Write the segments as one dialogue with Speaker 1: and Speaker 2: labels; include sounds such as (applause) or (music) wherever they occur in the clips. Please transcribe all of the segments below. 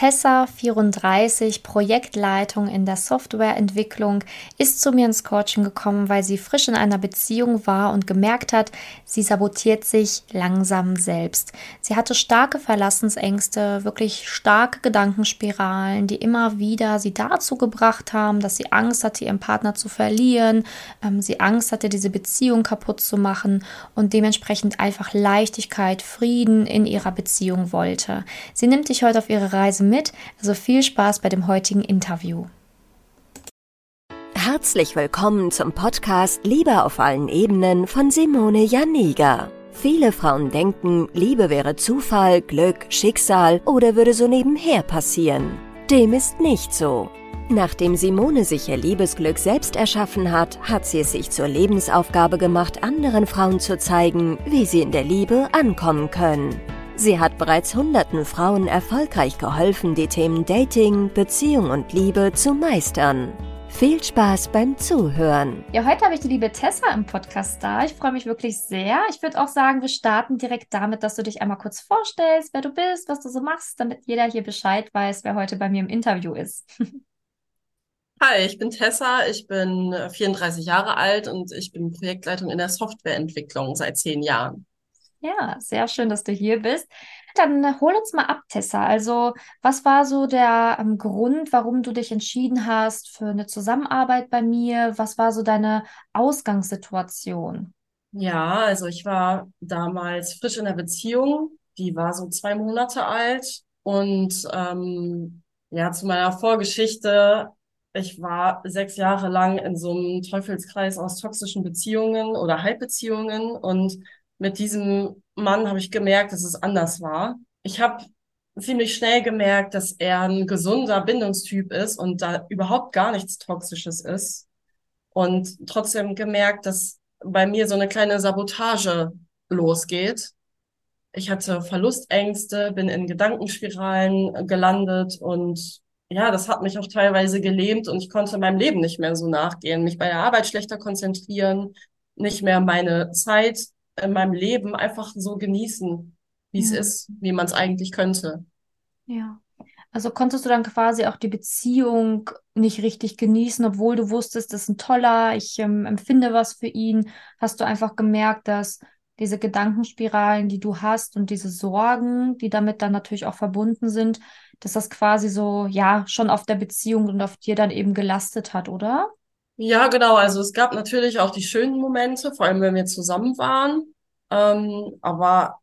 Speaker 1: Tessa, 34, Projektleitung in der Softwareentwicklung, ist zu mir ins Coaching gekommen, weil sie frisch in einer Beziehung war und gemerkt hat, sie sabotiert sich langsam selbst. Sie hatte starke Verlassensängste, wirklich starke Gedankenspiralen, die immer wieder sie dazu gebracht haben, dass sie Angst hatte, ihren Partner zu verlieren, ähm, sie Angst hatte, diese Beziehung kaputt zu machen und dementsprechend einfach Leichtigkeit, Frieden in ihrer Beziehung wollte. Sie nimmt dich heute auf ihre Reise mit. Also viel Spaß bei dem heutigen Interview.
Speaker 2: Herzlich willkommen zum Podcast Liebe auf allen Ebenen von Simone Janiga. Viele Frauen denken, Liebe wäre Zufall, Glück, Schicksal oder würde so nebenher passieren. Dem ist nicht so. Nachdem Simone sich ihr Liebesglück selbst erschaffen hat, hat sie es sich zur Lebensaufgabe gemacht, anderen Frauen zu zeigen, wie sie in der Liebe ankommen können. Sie hat bereits hunderten Frauen erfolgreich geholfen, die Themen Dating, Beziehung und Liebe zu meistern. Viel Spaß beim Zuhören.
Speaker 1: Ja, heute habe ich die liebe Tessa im Podcast da. Ich freue mich wirklich sehr. Ich würde auch sagen, wir starten direkt damit, dass du dich einmal kurz vorstellst, wer du bist, was du so machst, damit jeder hier Bescheid weiß, wer heute bei mir im Interview ist. (laughs)
Speaker 3: Hi, ich bin Tessa, ich bin 34 Jahre alt und ich bin Projektleitung in der Softwareentwicklung seit zehn Jahren.
Speaker 1: Ja, sehr schön, dass du hier bist. Dann hol uns mal ab, Tessa. Also, was war so der ähm, Grund, warum du dich entschieden hast für eine Zusammenarbeit bei mir? Was war so deine Ausgangssituation?
Speaker 3: Ja, also ich war damals frisch in der Beziehung. Die war so zwei Monate alt. Und ähm, ja, zu meiner Vorgeschichte. Ich war sechs Jahre lang in so einem Teufelskreis aus toxischen Beziehungen oder Halbbeziehungen und mit diesem Mann habe ich gemerkt, dass es anders war. Ich habe ziemlich schnell gemerkt, dass er ein gesunder Bindungstyp ist und da überhaupt gar nichts Toxisches ist. Und trotzdem gemerkt, dass bei mir so eine kleine Sabotage losgeht. Ich hatte Verlustängste, bin in Gedankenspiralen gelandet und ja, das hat mich auch teilweise gelähmt und ich konnte meinem Leben nicht mehr so nachgehen, mich bei der Arbeit schlechter konzentrieren, nicht mehr meine Zeit in meinem Leben einfach so genießen, wie es ist, wie man es eigentlich könnte.
Speaker 1: Ja. Also konntest du dann quasi auch die Beziehung nicht richtig genießen, obwohl du wusstest, das ist ein toller, ich ähm, empfinde was für ihn. Hast du einfach gemerkt, dass diese Gedankenspiralen, die du hast und diese Sorgen, die damit dann natürlich auch verbunden sind, dass das quasi so, ja, schon auf der Beziehung und auf dir dann eben gelastet hat, oder?
Speaker 3: Ja, genau. Also es gab natürlich auch die schönen Momente, vor allem wenn wir zusammen waren. Ähm, aber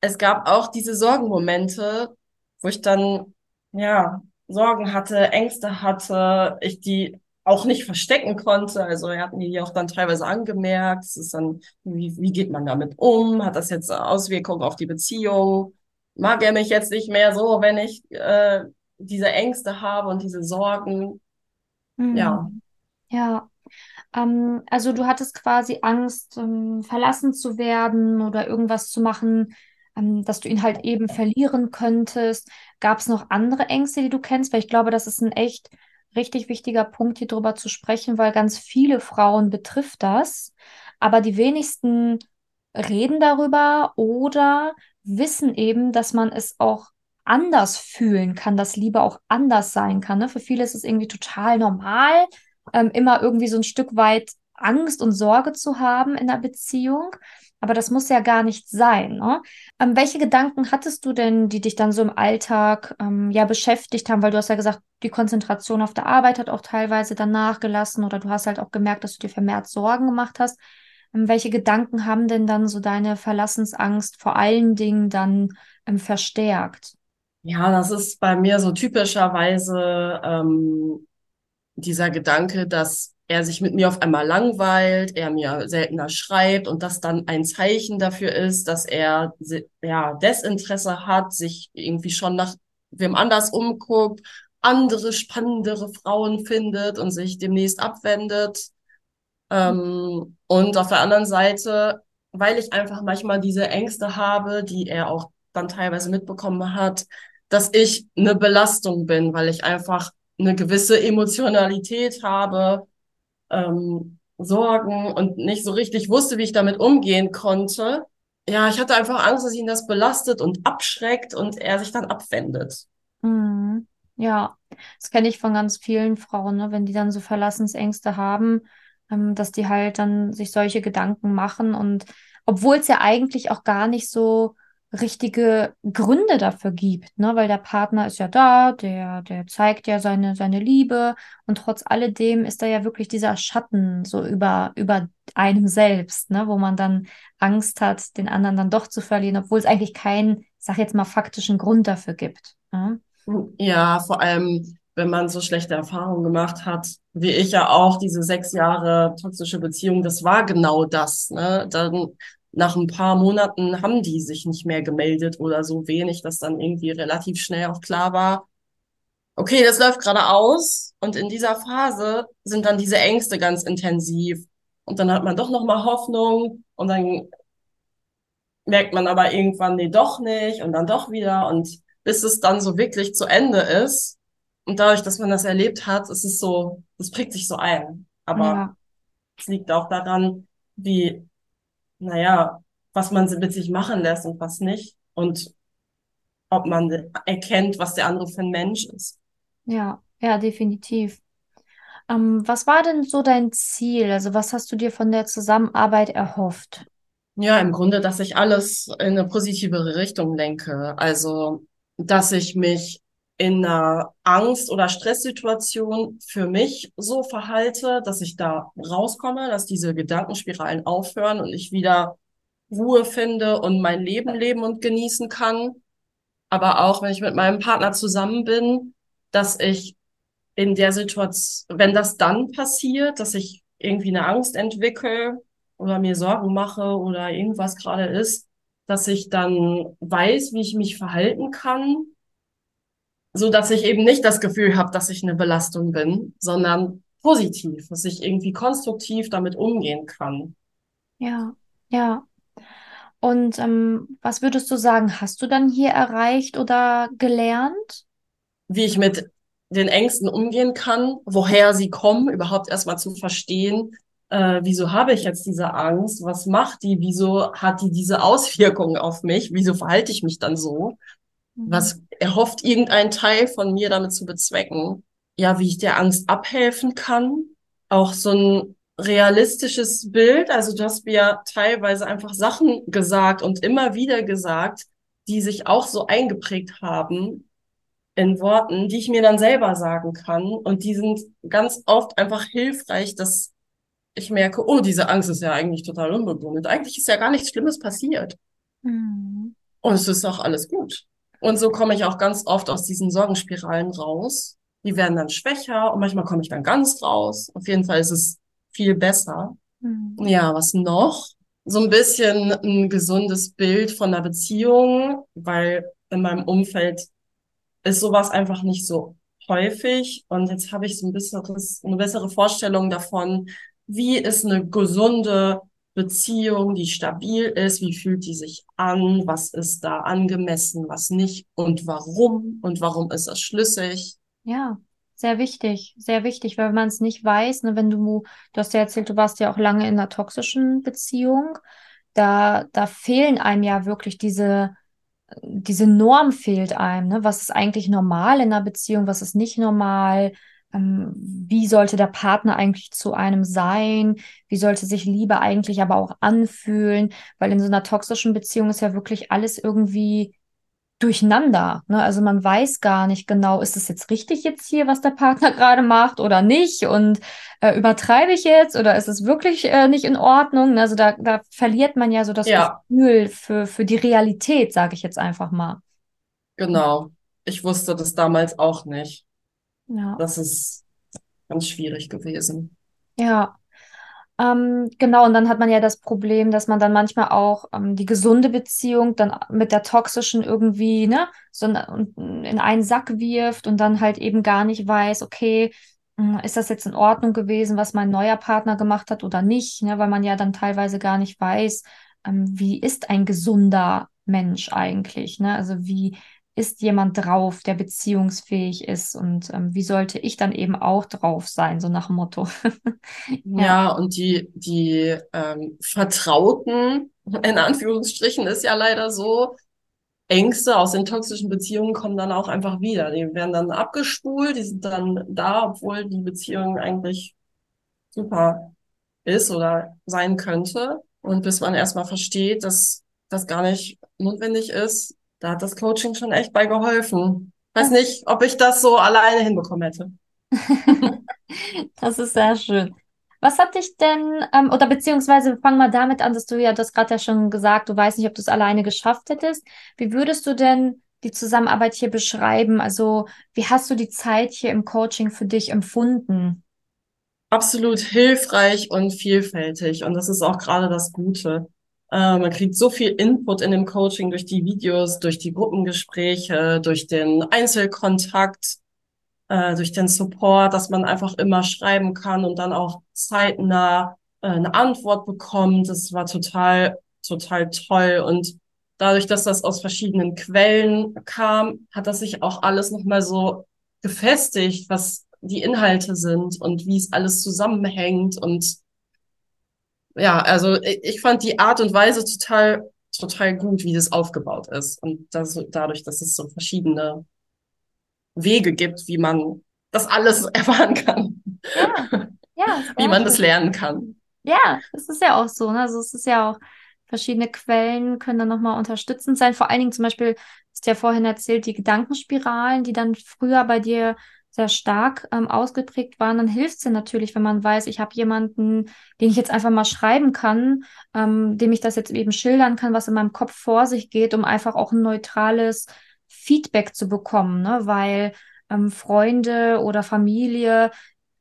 Speaker 3: es gab auch diese Sorgenmomente, wo ich dann, ja, Sorgen hatte, Ängste hatte, ich die auch nicht verstecken konnte. Also er hat mir die auch dann teilweise angemerkt. Es ist dann, wie, wie geht man damit um? Hat das jetzt Auswirkungen auf die Beziehung? Mag er mich jetzt nicht mehr so, wenn ich äh, diese Ängste habe und diese Sorgen?
Speaker 1: Mhm. Ja. Ja, ähm, also du hattest quasi Angst, ähm, verlassen zu werden oder irgendwas zu machen, ähm, dass du ihn halt eben verlieren könntest. Gab es noch andere Ängste, die du kennst? Weil ich glaube, das ist ein echt richtig wichtiger Punkt, hier drüber zu sprechen, weil ganz viele Frauen betrifft das, aber die wenigsten reden darüber oder wissen eben, dass man es auch anders fühlen kann, dass Liebe auch anders sein kann. Ne? Für viele ist es irgendwie total normal, ähm, immer irgendwie so ein Stück weit Angst und Sorge zu haben in der Beziehung. Aber das muss ja gar nicht sein. Ne? Ähm, welche Gedanken hattest du denn, die dich dann so im Alltag ähm, ja beschäftigt haben? Weil du hast ja gesagt, die Konzentration auf der Arbeit hat auch teilweise dann nachgelassen oder du hast halt auch gemerkt, dass du dir vermehrt Sorgen gemacht hast. Ähm, welche Gedanken haben denn dann so deine Verlassensangst vor allen Dingen dann ähm, verstärkt?
Speaker 3: Ja, das ist bei mir so typischerweise ähm, dieser Gedanke, dass er sich mit mir auf einmal langweilt, er mir seltener schreibt und das dann ein Zeichen dafür ist, dass er ja Desinteresse hat, sich irgendwie schon nach wem anders umguckt, andere spannendere Frauen findet und sich demnächst abwendet. Ähm, und auf der anderen Seite, weil ich einfach manchmal diese Ängste habe, die er auch dann teilweise mitbekommen hat, dass ich eine Belastung bin, weil ich einfach eine gewisse Emotionalität habe, ähm, Sorgen und nicht so richtig wusste, wie ich damit umgehen konnte. Ja, ich hatte einfach Angst, dass ihn das belastet und abschreckt und er sich dann abwendet.
Speaker 1: Mhm. Ja, das kenne ich von ganz vielen Frauen, ne? Wenn die dann so Verlassensängste haben, ähm, dass die halt dann sich solche Gedanken machen und obwohl es ja eigentlich auch gar nicht so richtige Gründe dafür gibt, ne? Weil der Partner ist ja da, der, der zeigt ja seine, seine Liebe und trotz alledem ist da ja wirklich dieser Schatten so über, über einem selbst, ne? Wo man dann Angst hat, den anderen dann doch zu verlieren, obwohl es eigentlich keinen, sag jetzt mal, faktischen Grund dafür gibt. Ne?
Speaker 3: Ja, vor allem, wenn man so schlechte Erfahrungen gemacht hat, wie ich ja auch, diese sechs Jahre toxische Beziehung, das war genau das, ne? Dann nach ein paar Monaten haben die sich nicht mehr gemeldet oder so wenig, dass dann irgendwie relativ schnell auch klar war, okay, das läuft gerade aus. Und in dieser Phase sind dann diese Ängste ganz intensiv. Und dann hat man doch noch mal Hoffnung. Und dann merkt man aber irgendwann, nee, doch nicht. Und dann doch wieder. Und bis es dann so wirklich zu Ende ist. Und dadurch, dass man das erlebt hat, ist es so, das prägt sich so ein. Aber ja. es liegt auch daran, wie naja, was man mit sich machen lässt und was nicht. Und ob man erkennt, was der andere für ein Mensch ist.
Speaker 1: Ja, ja, definitiv. Ähm, was war denn so dein Ziel? Also was hast du dir von der Zusammenarbeit erhofft?
Speaker 3: Ja, im Grunde, dass ich alles in eine positivere Richtung lenke. Also, dass ich mich in einer Angst- oder Stresssituation für mich so verhalte, dass ich da rauskomme, dass diese Gedankenspiralen aufhören und ich wieder Ruhe finde und mein Leben leben und genießen kann. Aber auch, wenn ich mit meinem Partner zusammen bin, dass ich in der Situation, wenn das dann passiert, dass ich irgendwie eine Angst entwickle oder mir Sorgen mache oder irgendwas gerade ist, dass ich dann weiß, wie ich mich verhalten kann so dass ich eben nicht das Gefühl habe, dass ich eine Belastung bin, sondern positiv, dass ich irgendwie konstruktiv damit umgehen kann.
Speaker 1: Ja, ja. Und ähm, was würdest du sagen, hast du dann hier erreicht oder gelernt?
Speaker 3: Wie ich mit den Ängsten umgehen kann, woher sie kommen, überhaupt erstmal zu verstehen, äh, wieso habe ich jetzt diese Angst, was macht die, wieso hat die diese Auswirkungen auf mich, wieso verhalte ich mich dann so? Was mhm. erhofft irgendein Teil von mir damit zu bezwecken? Ja, wie ich der Angst abhelfen kann. Auch so ein realistisches Bild. Also du hast mir teilweise einfach Sachen gesagt und immer wieder gesagt, die sich auch so eingeprägt haben in Worten, die ich mir dann selber sagen kann. Und die sind ganz oft einfach hilfreich, dass ich merke, oh, diese Angst ist ja eigentlich total unbegründet. Eigentlich ist ja gar nichts Schlimmes passiert. Mhm. Und es ist auch alles gut. Und so komme ich auch ganz oft aus diesen Sorgenspiralen raus. Die werden dann schwächer und manchmal komme ich dann ganz raus. Auf jeden Fall ist es viel besser. Mhm. Ja, was noch? So ein bisschen ein gesundes Bild von der Beziehung, weil in meinem Umfeld ist sowas einfach nicht so häufig. Und jetzt habe ich so ein besseres, eine bessere Vorstellung davon, wie ist eine gesunde Beziehung, die stabil ist, wie fühlt die sich an, was ist da angemessen, was nicht und warum und warum ist das schlüssig.
Speaker 1: Ja, sehr wichtig, sehr wichtig, weil man es nicht weiß, ne, wenn du, du hast ja erzählt, du warst ja auch lange in einer toxischen Beziehung, da, da fehlen einem ja wirklich diese, diese Norm fehlt einem, ne? Was ist eigentlich normal in einer Beziehung, was ist nicht normal? Ähm, wie sollte der Partner eigentlich zu einem sein? Wie sollte sich Liebe eigentlich aber auch anfühlen? Weil in so einer toxischen Beziehung ist ja wirklich alles irgendwie durcheinander. Ne? Also man weiß gar nicht genau, ist es jetzt richtig jetzt hier, was der Partner (laughs) gerade macht oder nicht? Und äh, übertreibe ich jetzt oder ist es wirklich äh, nicht in Ordnung? Also da, da verliert man ja so das ja. Gefühl für, für die Realität, sage ich jetzt einfach mal.
Speaker 3: Genau. Ich wusste das damals auch nicht. Ja. Das ist ganz schwierig gewesen.
Speaker 1: Ja. Ähm, genau, und dann hat man ja das Problem, dass man dann manchmal auch ähm, die gesunde Beziehung dann mit der toxischen irgendwie, ne, so in, in einen Sack wirft und dann halt eben gar nicht weiß, okay, hm, ist das jetzt in Ordnung gewesen, was mein neuer Partner gemacht hat oder nicht, ne, weil man ja dann teilweise gar nicht weiß, ähm, wie ist ein gesunder Mensch eigentlich, ne? Also wie, ist jemand drauf, der beziehungsfähig ist und ähm, wie sollte ich dann eben auch drauf sein, so nach dem Motto. (laughs)
Speaker 3: ja. ja. und die, die ähm, Vertrauten, (laughs) in Anführungsstrichen, ist ja leider so, Ängste aus den toxischen Beziehungen kommen dann auch einfach wieder. Die werden dann abgespult, die sind dann da, obwohl die Beziehung eigentlich super ist oder sein könnte. Und bis man erstmal versteht, dass das gar nicht notwendig ist, da hat das Coaching schon echt bei geholfen. Weiß nicht, ob ich das so alleine hinbekommen hätte. (laughs)
Speaker 1: das ist sehr schön. Was hat dich denn, ähm, oder beziehungsweise fang mal damit an, dass du ja das gerade ja schon gesagt, du weißt nicht, ob du es alleine geschafft hättest. Wie würdest du denn die Zusammenarbeit hier beschreiben? Also, wie hast du die Zeit hier im Coaching für dich empfunden?
Speaker 3: Absolut hilfreich und vielfältig. Und das ist auch gerade das Gute. Äh, man kriegt so viel Input in dem Coaching durch die Videos, durch die Gruppengespräche, durch den Einzelkontakt, äh, durch den Support, dass man einfach immer schreiben kann und dann auch zeitnah äh, eine Antwort bekommt. Das war total, total toll. Und dadurch, dass das aus verschiedenen Quellen kam, hat das sich auch alles nochmal so gefestigt, was die Inhalte sind und wie es alles zusammenhängt und ja, also ich fand die Art und Weise total, total gut, wie das aufgebaut ist. Und das, dadurch, dass es so verschiedene Wege gibt, wie man das alles (laughs) erfahren kann. Ja, ja (laughs) wie man das lernen kann.
Speaker 1: Ja, das ist ja auch so. Ne? Also es ist ja auch, verschiedene Quellen können dann nochmal unterstützend sein. Vor allen Dingen zum Beispiel, hast du ja vorhin erzählt, die Gedankenspiralen, die dann früher bei dir sehr stark ähm, ausgeprägt waren, dann hilft es natürlich, wenn man weiß, ich habe jemanden, den ich jetzt einfach mal schreiben kann, ähm, dem ich das jetzt eben schildern kann, was in meinem Kopf vor sich geht, um einfach auch ein neutrales Feedback zu bekommen, ne? weil ähm, Freunde oder Familie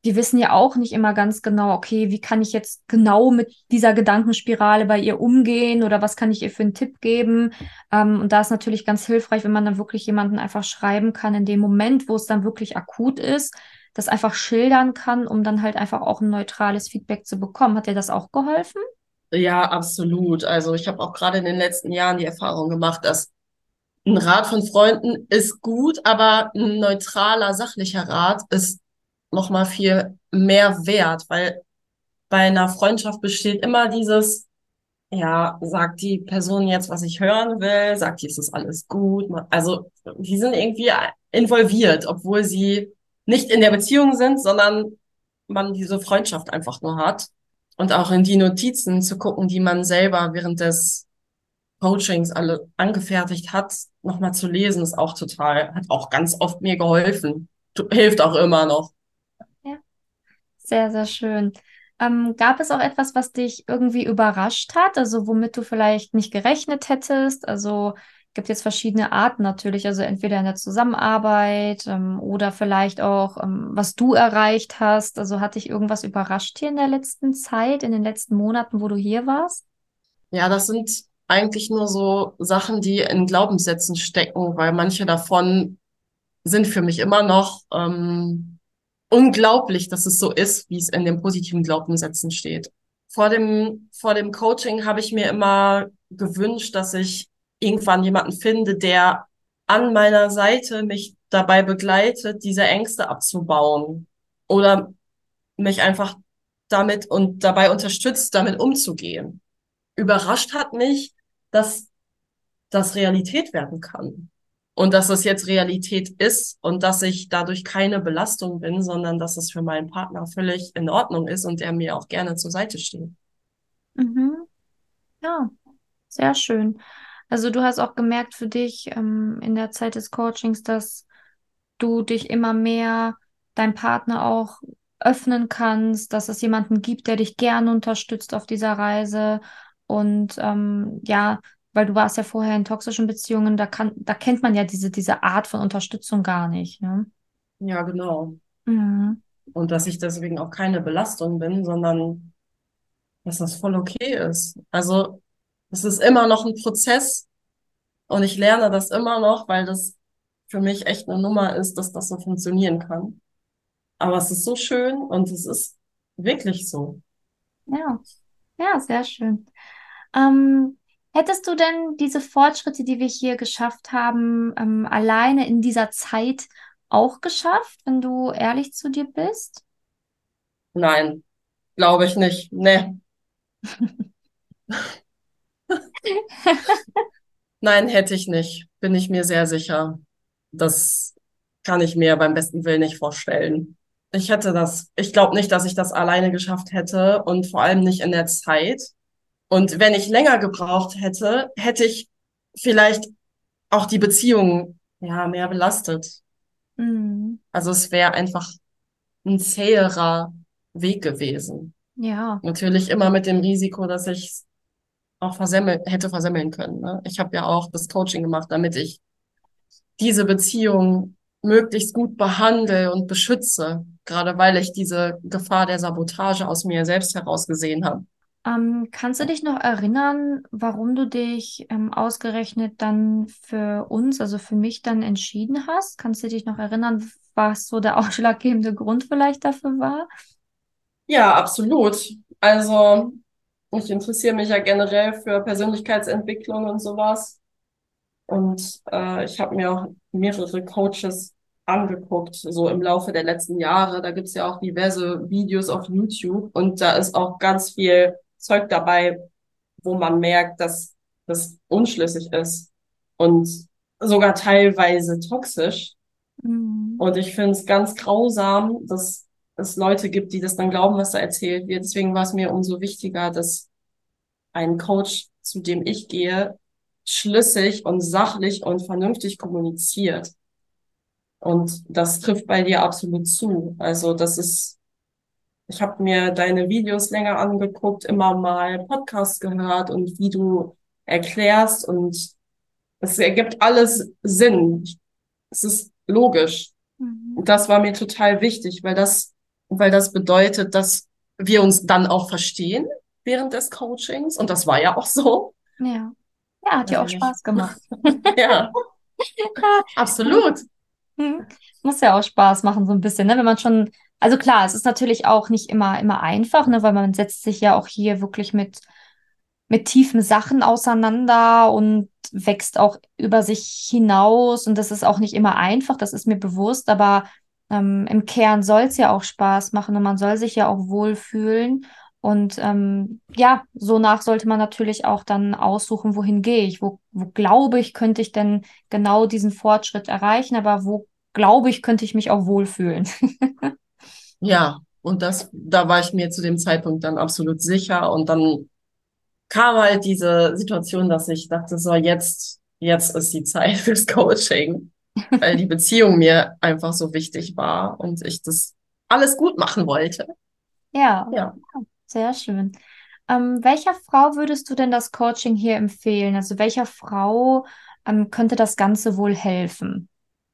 Speaker 1: die wissen ja auch nicht immer ganz genau, okay, wie kann ich jetzt genau mit dieser Gedankenspirale bei ihr umgehen oder was kann ich ihr für einen Tipp geben? Ähm, und da ist natürlich ganz hilfreich, wenn man dann wirklich jemanden einfach schreiben kann in dem Moment, wo es dann wirklich akut ist, das einfach schildern kann, um dann halt einfach auch ein neutrales Feedback zu bekommen. Hat dir das auch geholfen?
Speaker 3: Ja, absolut. Also ich habe auch gerade in den letzten Jahren die Erfahrung gemacht, dass ein Rat von Freunden ist gut, aber ein neutraler, sachlicher Rat ist noch mal viel mehr wert, weil bei einer Freundschaft besteht immer dieses, ja, sagt die Person jetzt, was ich hören will, sagt die, ist das alles gut. Also die sind irgendwie involviert, obwohl sie nicht in der Beziehung sind, sondern man diese Freundschaft einfach nur hat. Und auch in die Notizen zu gucken, die man selber während des Coachings alle angefertigt hat, nochmal zu lesen, ist auch total, hat auch ganz oft mir geholfen. Hilft auch immer noch.
Speaker 1: Sehr, sehr schön. Ähm, gab es auch etwas, was dich irgendwie überrascht hat, also womit du vielleicht nicht gerechnet hättest? Also gibt jetzt verschiedene Arten natürlich, also entweder in der Zusammenarbeit ähm, oder vielleicht auch, ähm, was du erreicht hast. Also hat dich irgendwas überrascht hier in der letzten Zeit, in den letzten Monaten, wo du hier warst?
Speaker 3: Ja, das sind eigentlich nur so Sachen, die in Glaubenssätzen stecken, weil manche davon sind für mich immer noch ähm, unglaublich, dass es so ist, wie es in den positiven Glaubenssätzen steht. Vor dem, vor dem Coaching habe ich mir immer gewünscht, dass ich irgendwann jemanden finde, der an meiner Seite mich dabei begleitet, diese Ängste abzubauen oder mich einfach damit und dabei unterstützt, damit umzugehen. Überrascht hat mich, dass das Realität werden kann und dass es jetzt Realität ist und dass ich dadurch keine Belastung bin, sondern dass es für meinen Partner völlig in Ordnung ist und er mir auch gerne zur Seite steht.
Speaker 1: Mhm. Ja, sehr schön. Also du hast auch gemerkt für dich ähm, in der Zeit des Coachings, dass du dich immer mehr deinem Partner auch öffnen kannst, dass es jemanden gibt, der dich gerne unterstützt auf dieser Reise und ähm, ja, weil du warst ja vorher in toxischen Beziehungen, da kann, da kennt man ja diese, diese Art von Unterstützung gar nicht. Ne?
Speaker 3: Ja, genau. Mhm. Und dass ich deswegen auch keine Belastung bin, sondern dass das voll okay ist. Also es ist immer noch ein Prozess und ich lerne das immer noch, weil das für mich echt eine Nummer ist, dass das so funktionieren kann. Aber es ist so schön und es ist wirklich so.
Speaker 1: Ja, ja, sehr schön. Ähm, Hättest du denn diese Fortschritte, die wir hier geschafft haben, ähm, alleine in dieser Zeit auch geschafft, wenn du ehrlich zu dir bist?
Speaker 3: Nein, glaube ich nicht. Nee. (laughs) Nein, hätte ich nicht. Bin ich mir sehr sicher. Das kann ich mir beim besten Willen nicht vorstellen. Ich hätte das, ich glaube nicht, dass ich das alleine geschafft hätte und vor allem nicht in der Zeit. Und wenn ich länger gebraucht hätte, hätte ich vielleicht auch die Beziehung ja mehr belastet. Mhm. Also es wäre einfach ein zäherer Weg gewesen.
Speaker 1: Ja.
Speaker 3: Natürlich immer mit dem Risiko, dass ich auch versemmel, hätte versemmeln können. Ne? Ich habe ja auch das Coaching gemacht, damit ich diese Beziehung möglichst gut behandle und beschütze, gerade weil ich diese Gefahr der Sabotage aus mir selbst heraus gesehen habe.
Speaker 1: Ähm, kannst du dich noch erinnern, warum du dich ähm, ausgerechnet dann für uns, also für mich dann entschieden hast? Kannst du dich noch erinnern, was so der (laughs) ausschlaggebende Grund vielleicht dafür war?
Speaker 3: Ja, absolut. Also ich interessiere mich ja generell für Persönlichkeitsentwicklung und sowas. Und äh, ich habe mir auch mehrere Coaches angeguckt, so im Laufe der letzten Jahre. Da gibt's ja auch diverse Videos auf YouTube und da ist auch ganz viel Zeug dabei, wo man merkt, dass das unschlüssig ist und sogar teilweise toxisch. Mhm. Und ich finde es ganz grausam, dass es Leute gibt, die das dann glauben, was da erzählt wird. Deswegen war es mir umso wichtiger, dass ein Coach, zu dem ich gehe, schlüssig und sachlich und vernünftig kommuniziert. Und das trifft bei dir absolut zu. Also das ist ich habe mir deine Videos länger angeguckt, immer mal Podcasts gehört und wie du erklärst und es ergibt alles Sinn. Es ist logisch. Mhm. Das war mir total wichtig, weil das, weil das bedeutet, dass wir uns dann auch verstehen während des Coachings und das war ja auch so.
Speaker 1: Ja. Ja, hat ja auch Spaß gemacht. (laughs) (laughs)
Speaker 3: ja. Absolut.
Speaker 1: Mhm. Muss ja auch Spaß machen, so ein bisschen, ne? Wenn man schon also klar, es ist natürlich auch nicht immer, immer einfach, ne, weil man setzt sich ja auch hier wirklich mit, mit tiefen Sachen auseinander und wächst auch über sich hinaus. Und das ist auch nicht immer einfach, das ist mir bewusst, aber ähm, im Kern soll es ja auch Spaß machen und man soll sich ja auch wohlfühlen. Und ähm, ja, so nach sollte man natürlich auch dann aussuchen, wohin gehe ich, wo, wo glaube ich, könnte ich denn genau diesen Fortschritt erreichen, aber wo glaube ich, könnte ich mich auch wohlfühlen. (laughs)
Speaker 3: Ja, und das, da war ich mir zu dem Zeitpunkt dann absolut sicher. Und dann kam halt diese Situation, dass ich dachte, so, jetzt, jetzt ist die Zeit (laughs) fürs Coaching, weil die Beziehung mir einfach so wichtig war und ich das alles gut machen wollte.
Speaker 1: Ja, ja. sehr schön. Ähm, welcher Frau würdest du denn das Coaching hier empfehlen? Also welcher Frau ähm, könnte das Ganze wohl helfen?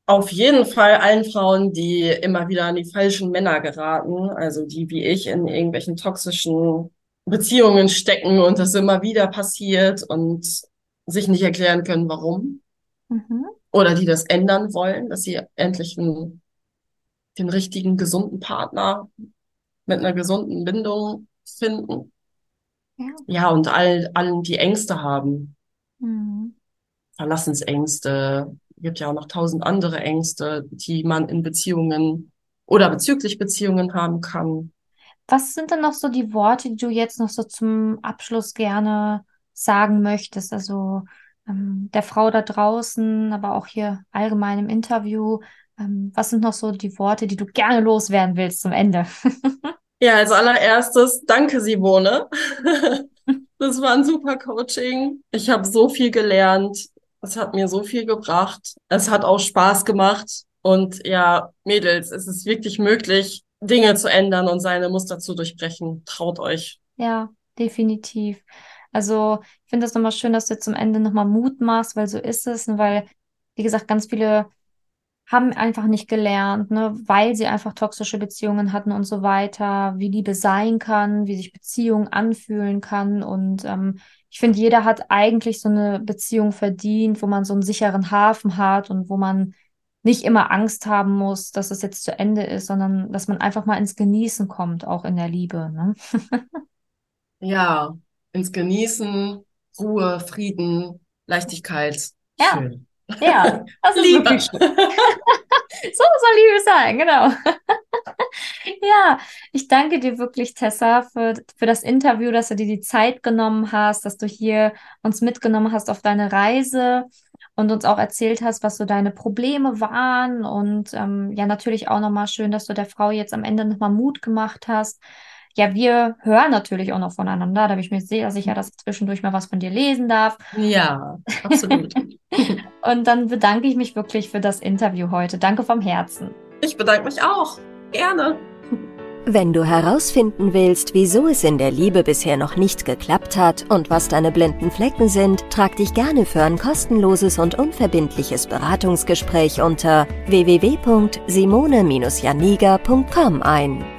Speaker 3: Auf jeden Fall allen Frauen, die immer wieder an die falschen Männer geraten, also die wie ich in irgendwelchen toxischen Beziehungen stecken und das immer wieder passiert und sich nicht erklären können, warum. Mhm. Oder die das ändern wollen, dass sie endlich einen, den richtigen, gesunden Partner mit einer gesunden Bindung finden. Ja, ja und all, allen, die Ängste haben. Mhm. Verlassensängste, gibt ja auch noch tausend andere Ängste, die man in Beziehungen oder bezüglich Beziehungen haben kann.
Speaker 1: Was sind denn noch so die Worte, die du jetzt noch so zum Abschluss gerne sagen möchtest? Also ähm, der Frau da draußen, aber auch hier allgemein im Interview. Ähm, was sind noch so die Worte, die du gerne loswerden willst zum Ende? (laughs)
Speaker 3: ja, als allererstes, danke Simone. (laughs) das war ein super Coaching. Ich habe so viel gelernt. Es hat mir so viel gebracht. Es hat auch Spaß gemacht. Und ja, Mädels, es ist wirklich möglich, Dinge zu ändern und seine Muster zu durchbrechen. Traut euch.
Speaker 1: Ja, definitiv. Also ich finde das nochmal schön, dass du zum Ende nochmal Mut machst, weil so ist es. Und weil, wie gesagt, ganz viele haben einfach nicht gelernt, ne, weil sie einfach toxische Beziehungen hatten und so weiter, wie Liebe sein kann, wie sich Beziehung anfühlen kann. Und ähm, ich finde, jeder hat eigentlich so eine Beziehung verdient, wo man so einen sicheren Hafen hat und wo man nicht immer Angst haben muss, dass es jetzt zu Ende ist, sondern dass man einfach mal ins Genießen kommt, auch in der Liebe. Ne? (laughs)
Speaker 3: ja, ins Genießen, Ruhe, Frieden, Leichtigkeit.
Speaker 1: Ja. Schön. Ja, das (laughs) ist Liebe. so soll Liebe sein, genau. (laughs) Ja, ich danke dir wirklich, Tessa, für, für das Interview, dass du dir die Zeit genommen hast, dass du hier uns mitgenommen hast auf deine Reise und uns auch erzählt hast, was so deine Probleme waren. Und ähm, ja, natürlich auch nochmal schön, dass du der Frau jetzt am Ende nochmal Mut gemacht hast. Ja, wir hören natürlich auch noch voneinander. Da bin ich mir sehr sicher, dass ich zwischendurch mal was von dir lesen darf.
Speaker 3: Ja, absolut. (laughs)
Speaker 1: und dann bedanke ich mich wirklich für das Interview heute. Danke vom Herzen.
Speaker 3: Ich bedanke mich auch. Gerne.
Speaker 2: Wenn du herausfinden willst, wieso es in der Liebe bisher noch nicht geklappt hat und was deine blinden Flecken sind, trag dich gerne für ein kostenloses und unverbindliches Beratungsgespräch unter www.simone-janiga.com ein.